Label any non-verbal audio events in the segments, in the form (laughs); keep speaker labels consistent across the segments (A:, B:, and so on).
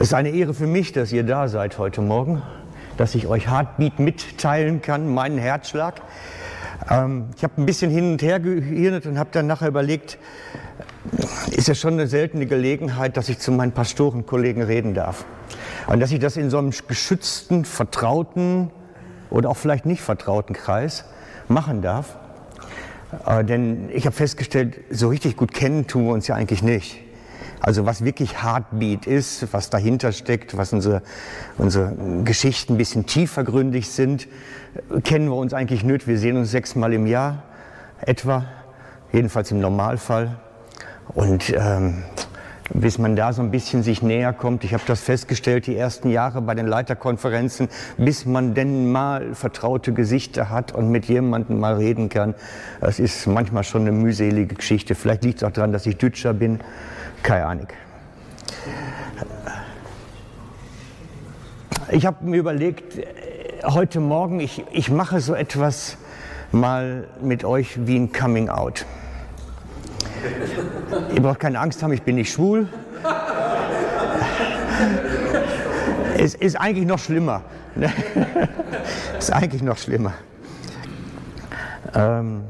A: Es ist eine Ehre für mich, dass ihr da seid heute Morgen, dass ich euch Heartbeat mitteilen kann, meinen Herzschlag. Ähm, ich habe ein bisschen hin und her gehirnet und habe dann nachher überlegt, ist ja schon eine seltene Gelegenheit, dass ich zu meinen Pastorenkollegen reden darf. Und dass ich das in so einem geschützten, vertrauten oder auch vielleicht nicht vertrauten Kreis machen darf. Äh, denn ich habe festgestellt, so richtig gut kennen tun wir uns ja eigentlich nicht. Also was wirklich Heartbeat ist, was dahinter steckt, was unsere, unsere Geschichten ein bisschen tiefergründig sind, kennen wir uns eigentlich nicht. Wir sehen uns sechsmal im Jahr etwa, jedenfalls im Normalfall. Und ähm, bis man da so ein bisschen sich näher kommt. Ich habe das festgestellt, die ersten Jahre bei den Leiterkonferenzen, bis man denn mal vertraute Gesichter hat und mit jemandem mal reden kann. Das ist manchmal schon eine mühselige Geschichte. Vielleicht liegt es auch daran, dass ich Dütscher bin. Keine Ahnung. Ich habe mir überlegt, heute Morgen, ich, ich mache so etwas mal mit euch wie ein Coming Out. Ihr braucht keine Angst haben, ich bin nicht schwul. Es ist eigentlich noch schlimmer. (laughs) Ist eigentlich noch schlimmer. Ähm,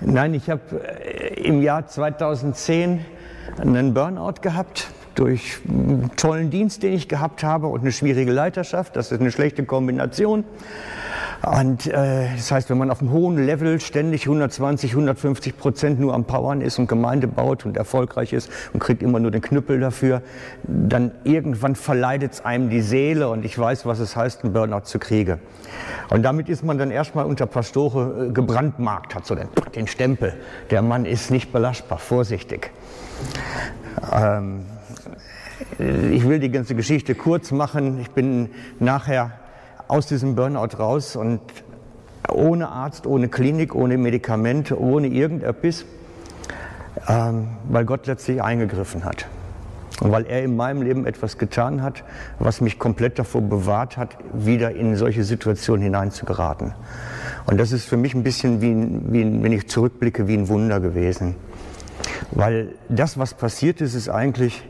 A: nein, ich habe äh, im Jahr 2010 einen Burnout gehabt durch einen tollen Dienst, den ich gehabt habe und eine schwierige Leiterschaft. Das ist eine schlechte Kombination. Und äh, das heißt, wenn man auf einem hohen Level ständig 120, 150 Prozent nur am Powern ist und Gemeinde baut und erfolgreich ist und kriegt immer nur den Knüppel dafür, dann irgendwann verleidet es einem die Seele und ich weiß, was es heißt, einen Burnout zu kriegen. Und damit ist man dann erstmal unter Pastore äh, gebrandmarkt, hat so den, den Stempel. Der Mann ist nicht belastbar, vorsichtig. Ähm, ich will die ganze Geschichte kurz machen. Ich bin nachher aus diesem Burnout raus und ohne Arzt, ohne Klinik, ohne Medikamente, ohne irgendetwas, ähm, weil Gott letztlich eingegriffen hat. Und weil er in meinem Leben etwas getan hat, was mich komplett davor bewahrt hat, wieder in solche Situationen hineinzugeraten. Und das ist für mich ein bisschen wie, wie wenn ich zurückblicke, wie ein Wunder gewesen. Weil das, was passiert ist, ist eigentlich,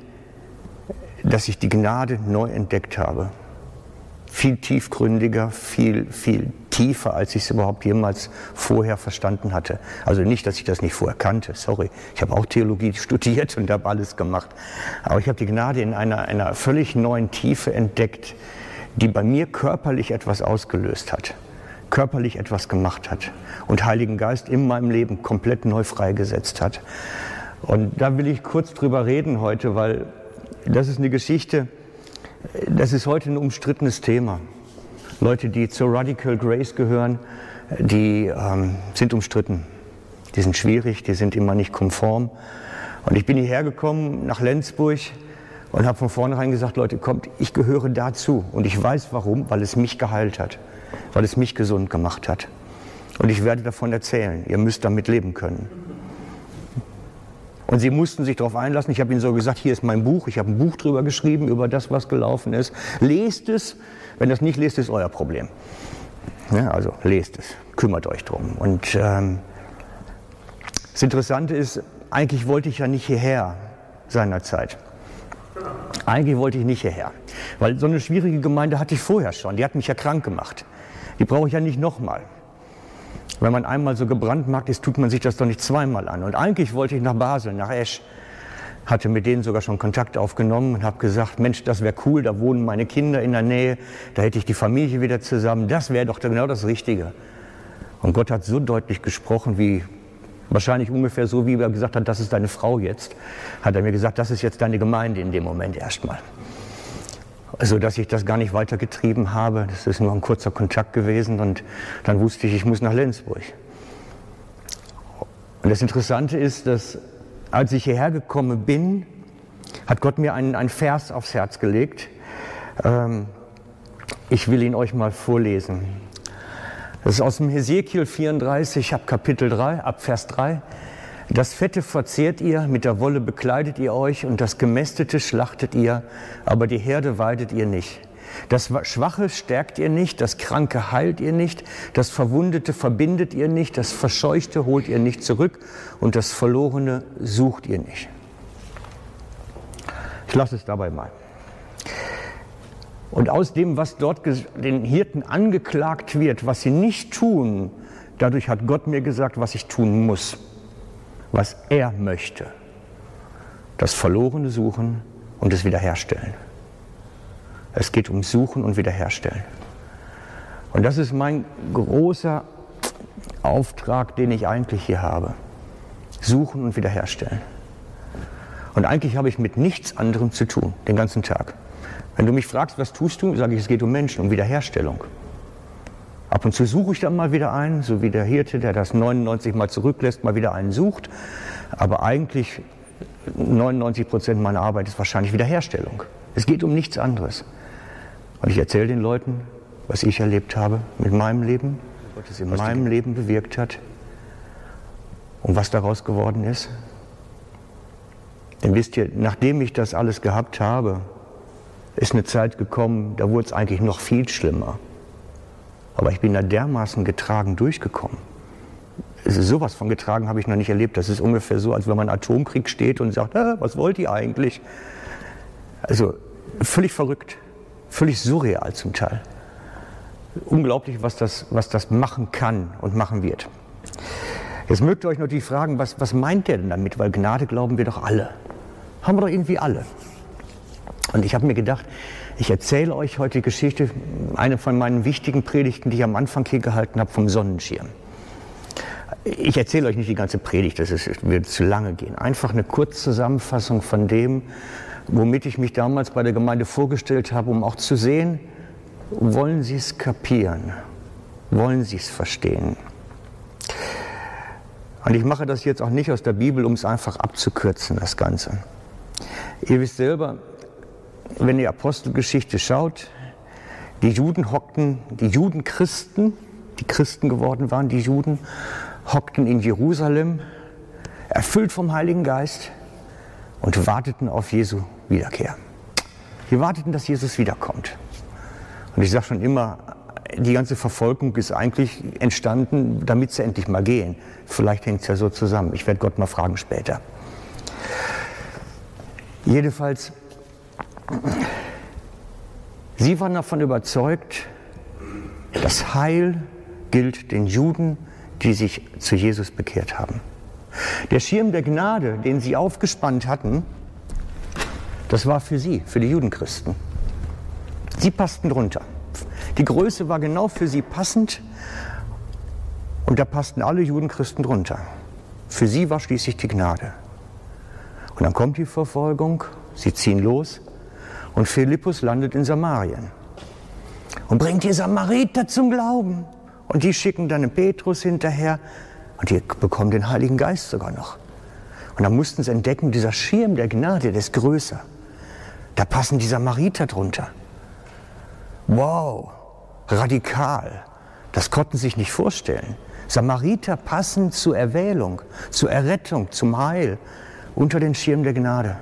A: dass ich die Gnade neu entdeckt habe viel tiefgründiger, viel, viel tiefer, als ich es überhaupt jemals vorher verstanden hatte. Also nicht, dass ich das nicht vorher kannte, sorry. Ich habe auch Theologie (laughs) studiert und habe alles gemacht. Aber ich habe die Gnade in einer, einer völlig neuen Tiefe entdeckt, die bei mir körperlich etwas ausgelöst hat, körperlich etwas gemacht hat und Heiligen Geist in meinem Leben komplett neu freigesetzt hat. Und da will ich kurz drüber reden heute, weil das ist eine Geschichte, das ist heute ein umstrittenes Thema. Leute, die zur Radical Grace gehören, die ähm, sind umstritten. Die sind schwierig, die sind immer nicht konform. Und ich bin hierher gekommen nach Lenzburg und habe von vornherein gesagt, Leute, kommt, ich gehöre dazu. Und ich weiß warum, weil es mich geheilt hat, weil es mich gesund gemacht hat. Und ich werde davon erzählen. Ihr müsst damit leben können. Und sie mussten sich darauf einlassen. Ich habe ihnen so gesagt, hier ist mein Buch. Ich habe ein Buch drüber geschrieben, über das, was gelaufen ist. Lest es. Wenn das nicht lest, ist euer Problem. Ja, also lest es. Kümmert euch drum. Und ähm, das Interessante ist, eigentlich wollte ich ja nicht hierher seinerzeit. Eigentlich wollte ich nicht hierher. Weil so eine schwierige Gemeinde hatte ich vorher schon. Die hat mich ja krank gemacht. Die brauche ich ja nicht nochmal. Wenn man einmal so gebrandmarkt ist, tut man sich das doch nicht zweimal an. Und eigentlich wollte ich nach Basel, nach Esch. Hatte mit denen sogar schon Kontakt aufgenommen und habe gesagt, Mensch, das wäre cool, da wohnen meine Kinder in der Nähe, da hätte ich die Familie wieder zusammen, das wäre doch genau das Richtige. Und Gott hat so deutlich gesprochen, wie wahrscheinlich ungefähr so, wie er gesagt hat, das ist deine Frau jetzt, hat er mir gesagt, das ist jetzt deine Gemeinde in dem Moment erstmal so dass ich das gar nicht weitergetrieben habe. Das ist nur ein kurzer Kontakt gewesen und dann wusste ich, ich muss nach Lenzburg. Und das Interessante ist, dass als ich hierher gekommen bin, hat Gott mir einen, einen Vers aufs Herz gelegt. Ähm, ich will ihn euch mal vorlesen. Das ist aus dem Hesekiel 34, ab Kapitel 3, ab Vers 3. Das Fette verzehrt ihr, mit der Wolle bekleidet ihr euch und das Gemästete schlachtet ihr, aber die Herde weidet ihr nicht. Das Schwache stärkt ihr nicht, das Kranke heilt ihr nicht, das Verwundete verbindet ihr nicht, das Verscheuchte holt ihr nicht zurück und das Verlorene sucht ihr nicht. Ich lasse es dabei mal. Und aus dem, was dort den Hirten angeklagt wird, was sie nicht tun, dadurch hat Gott mir gesagt, was ich tun muss, was er möchte. Das Verlorene suchen und es wiederherstellen. Es geht um Suchen und Wiederherstellen. Und das ist mein großer Auftrag, den ich eigentlich hier habe. Suchen und wiederherstellen. Und eigentlich habe ich mit nichts anderem zu tun, den ganzen Tag. Wenn du mich fragst, was tust du, sage ich, es geht um Menschen, um Wiederherstellung. Ab und zu suche ich dann mal wieder einen, so wie der Hirte, der das 99 Mal zurücklässt, mal wieder einen sucht. Aber eigentlich 99 Prozent meiner Arbeit ist wahrscheinlich Wiederherstellung. Es geht um nichts anderes. Und ich erzähle den Leuten, was ich erlebt habe mit meinem Leben, was es in meinem Leben bewirkt hat und was daraus geworden ist. Denn wisst ihr, nachdem ich das alles gehabt habe, ist eine Zeit gekommen, da wurde es eigentlich noch viel schlimmer. Aber ich bin da dermaßen getragen durchgekommen. Sowas von getragen habe ich noch nicht erlebt. Das ist ungefähr so, als wenn man Atomkrieg steht und sagt, ah, was wollt ihr eigentlich? Also völlig verrückt, völlig surreal zum Teil. Unglaublich, was das, was das machen kann und machen wird. Jetzt mögt ihr euch natürlich fragen, was, was meint der denn damit? Weil Gnade glauben wir doch alle. Haben wir doch irgendwie alle. Und ich habe mir gedacht, ich erzähle euch heute die Geschichte, eine von meinen wichtigen Predigten, die ich am Anfang hier gehalten habe, vom Sonnenschirm. Ich erzähle euch nicht die ganze Predigt, das ist, wird zu lange gehen. Einfach eine Kurzzusammenfassung von dem, womit ich mich damals bei der Gemeinde vorgestellt habe, um auch zu sehen, wollen Sie es kapieren? Wollen Sie es verstehen? Und ich mache das jetzt auch nicht aus der Bibel, um es einfach abzukürzen, das Ganze. Ihr wisst selber, wenn ihr Apostelgeschichte schaut, die Juden hockten, die Judenchristen, die Christen geworden waren, die Juden, hockten in Jerusalem, erfüllt vom Heiligen Geist und warteten auf Jesu Wiederkehr. Sie warteten, dass Jesus wiederkommt. Und ich sage schon immer, die ganze Verfolgung ist eigentlich entstanden, damit sie endlich mal gehen. Vielleicht hängt es ja so zusammen. Ich werde Gott mal fragen später. Jedenfalls, sie waren davon überzeugt, das Heil gilt den Juden, die sich zu Jesus bekehrt haben. Der Schirm der Gnade, den sie aufgespannt hatten, das war für sie, für die Judenchristen. Sie passten drunter. Die Größe war genau für sie passend und da passten alle Judenchristen drunter. Für sie war schließlich die Gnade. Und dann kommt die Verfolgung, sie ziehen los und Philippus landet in Samarien und bringt die Samariter zum Glauben. Und die schicken dann Petrus hinterher und die bekommen den Heiligen Geist sogar noch. Und dann mussten sie entdecken, dieser Schirm der Gnade, der ist größer. Da passen die Samariter drunter. Wow, radikal. Das konnten sie sich nicht vorstellen. Samariter passen zur Erwählung, zur Errettung, zum Heil unter den Schirm der Gnade.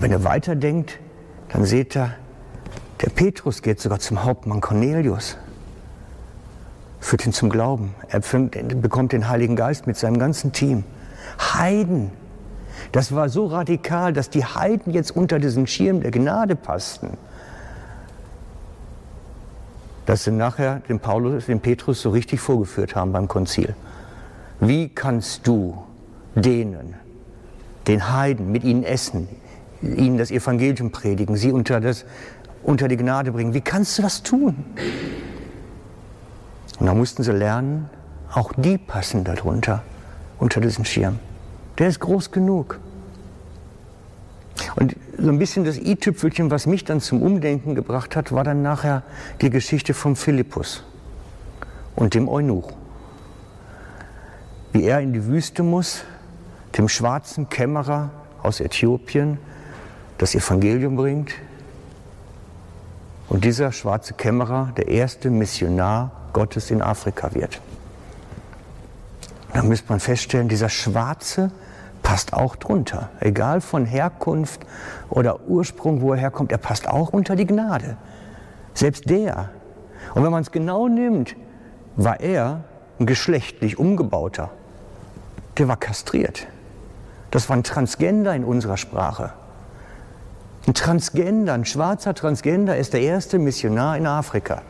A: Und wenn ihr weiterdenkt, dann seht ihr, der Petrus geht sogar zum Hauptmann Cornelius, führt ihn zum Glauben. Er bekommt den Heiligen Geist mit seinem ganzen Team. Heiden, das war so radikal, dass die Heiden jetzt unter diesen Schirm der Gnade passten. Dass sie nachher den Paulus, den Petrus so richtig vorgeführt haben beim Konzil. Wie kannst du denen, den Heiden, mit ihnen essen, ihnen das Evangelium predigen, sie unter, das, unter die Gnade bringen? Wie kannst du das tun? Und da mussten sie lernen, auch die passen darunter, unter diesen Schirm. Der ist groß genug. Und so ein bisschen das i-Tüpfelchen, was mich dann zum Umdenken gebracht hat, war dann nachher die Geschichte von Philippus und dem Eunuch. Wie er in die Wüste muss, dem schwarzen Kämmerer aus Äthiopien das Evangelium bringt. Und dieser schwarze Kämmerer der erste Missionar Gottes in Afrika wird. Da müsste man feststellen, dieser schwarze passt auch drunter. Egal von Herkunft oder Ursprung, wo er herkommt, er passt auch unter die Gnade. Selbst der. Und wenn man es genau nimmt, war er ein geschlechtlich umgebauter. Der war kastriert. Das war ein Transgender in unserer Sprache. Ein Transgender, ein schwarzer Transgender ist der erste Missionar in Afrika.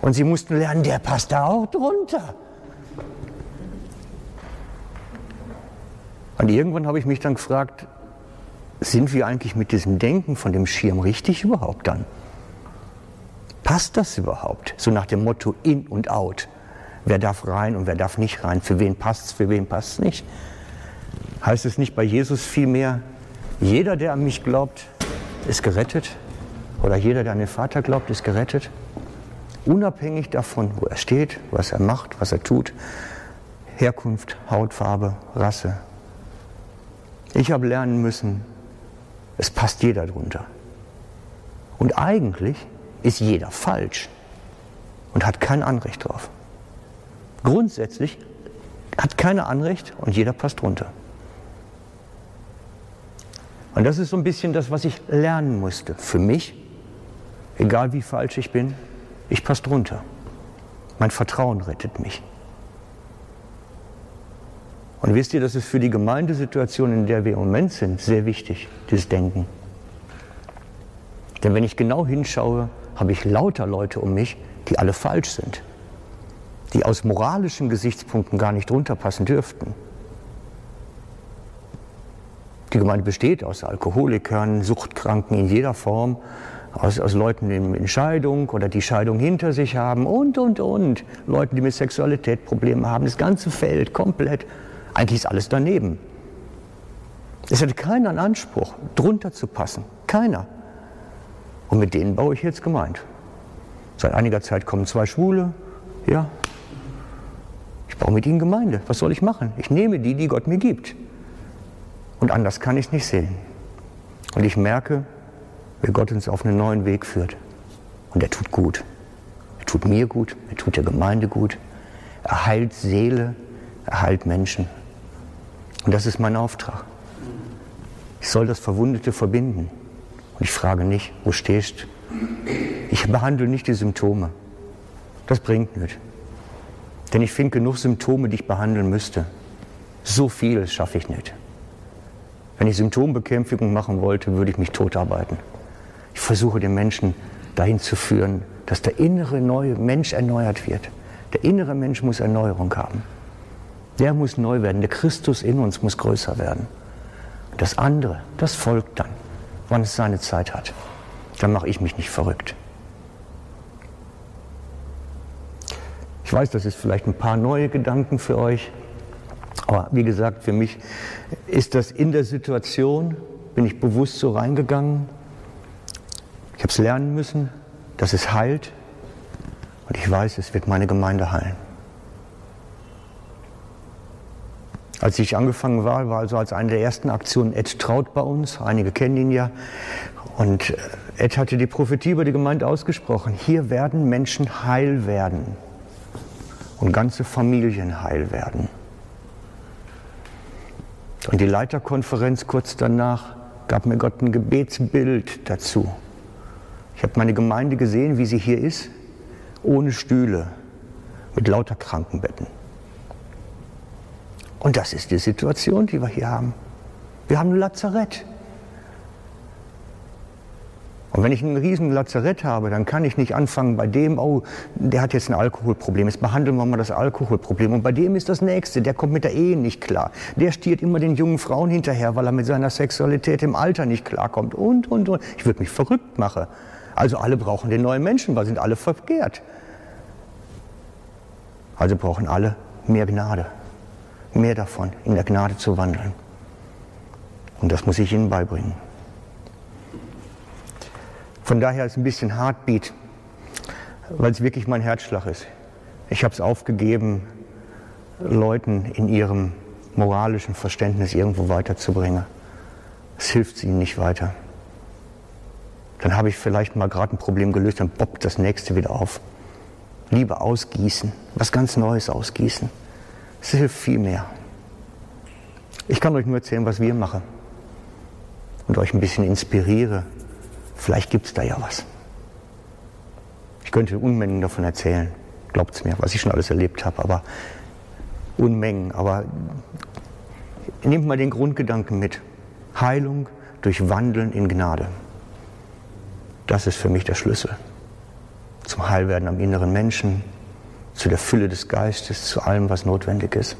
A: Und sie mussten lernen, der passt da auch drunter. Und irgendwann habe ich mich dann gefragt, sind wir eigentlich mit diesem Denken von dem Schirm richtig überhaupt dann? Passt das überhaupt? So nach dem Motto in und out. Wer darf rein und wer darf nicht rein? Für wen passt es, für wen passt es nicht? Heißt es nicht bei Jesus vielmehr, jeder, der an mich glaubt, ist gerettet? Oder jeder, der an den Vater glaubt, ist gerettet? Unabhängig davon, wo er steht, was er macht, was er tut, Herkunft, Hautfarbe, Rasse. Ich habe lernen müssen, es passt jeder drunter. Und eigentlich ist jeder falsch und hat kein Anrecht drauf. Grundsätzlich hat keiner Anrecht und jeder passt drunter. Und das ist so ein bisschen das, was ich lernen musste. Für mich, egal wie falsch ich bin, ich passe drunter. Mein Vertrauen rettet mich. Und wisst ihr, das ist für die Gemeindesituation, in der wir im Moment sind, sehr wichtig, dieses Denken. Denn wenn ich genau hinschaue, habe ich lauter Leute um mich, die alle falsch sind, die aus moralischen Gesichtspunkten gar nicht drunter passen dürften. Die Gemeinde besteht aus Alkoholikern, Suchtkranken in jeder Form, aus, aus Leuten in, Scheidung oder die Scheidung hinter sich haben und, und, und. Leuten, die mit Sexualität Probleme haben. Das ganze Feld komplett eigentlich ist alles daneben. Es hat keiner einen Anspruch, drunter zu passen. Keiner. Und mit denen baue ich jetzt gemeint. Seit einiger Zeit kommen zwei Schwule. Ja. Ich baue mit ihnen Gemeinde. Was soll ich machen? Ich nehme die, die Gott mir gibt. Und anders kann ich es nicht sehen. Und ich merke, wie Gott uns auf einen neuen Weg führt. Und er tut gut. Er tut mir gut, er tut der Gemeinde gut. Er heilt Seele, er heilt Menschen. Und das ist mein Auftrag. Ich soll das Verwundete verbinden. Und ich frage nicht, wo stehst Ich behandle nicht die Symptome. Das bringt nichts. Denn ich finde genug Symptome, die ich behandeln müsste. So viel schaffe ich nicht. Wenn ich Symptombekämpfung machen wollte, würde ich mich totarbeiten. Ich versuche den Menschen dahin zu führen, dass der innere neue Mensch erneuert wird. Der innere Mensch muss Erneuerung haben. Der muss neu werden. Der Christus in uns muss größer werden. Das andere, das folgt dann, wann es seine Zeit hat. Dann mache ich mich nicht verrückt. Ich weiß, das ist vielleicht ein paar neue Gedanken für euch. Aber wie gesagt, für mich ist das in der Situation, bin ich bewusst so reingegangen. Ich habe es lernen müssen, dass es heilt. Und ich weiß, es wird meine Gemeinde heilen. Als ich angefangen war, war also als eine der ersten Aktionen Ed Traut bei uns. Einige kennen ihn ja. Und äh, Ed hatte die Prophetie über die Gemeinde ausgesprochen. Hier werden Menschen heil werden und ganze Familien heil werden. Und die Leiterkonferenz kurz danach gab mir Gott ein Gebetsbild dazu. Ich habe meine Gemeinde gesehen, wie sie hier ist, ohne Stühle, mit lauter Krankenbetten. Und das ist die Situation, die wir hier haben. Wir haben ein Lazarett. Und wenn ich ein riesen Lazarett habe, dann kann ich nicht anfangen bei dem, oh, der hat jetzt ein Alkoholproblem, jetzt behandeln wir mal das Alkoholproblem. Und bei dem ist das nächste, der kommt mit der Ehe nicht klar. Der stiert immer den jungen Frauen hinterher, weil er mit seiner Sexualität im Alter nicht klarkommt. Und, und, und. Ich würde mich verrückt machen. Also alle brauchen den neuen Menschen, weil sind alle verkehrt. Also brauchen alle mehr Gnade mehr davon, in der Gnade zu wandeln. Und das muss ich Ihnen beibringen. Von daher ist es ein bisschen Heartbeat, weil es wirklich mein Herzschlag ist. Ich habe es aufgegeben, Leuten in ihrem moralischen Verständnis irgendwo weiterzubringen. Es hilft ihnen nicht weiter. Dann habe ich vielleicht mal gerade ein Problem gelöst, dann poppt das nächste wieder auf. Lieber ausgießen, was ganz Neues ausgießen. Es hilft viel mehr. Ich kann euch nur erzählen, was wir machen und euch ein bisschen inspiriere. Vielleicht gibt es da ja was. Ich könnte Unmengen davon erzählen, glaubt es mir, was ich schon alles erlebt habe, aber Unmengen. Aber nehmt mal den Grundgedanken mit. Heilung durch Wandeln in Gnade. Das ist für mich der Schlüssel zum Heilwerden am inneren Menschen, zu der Fülle des Geistes, zu allem, was notwendig ist.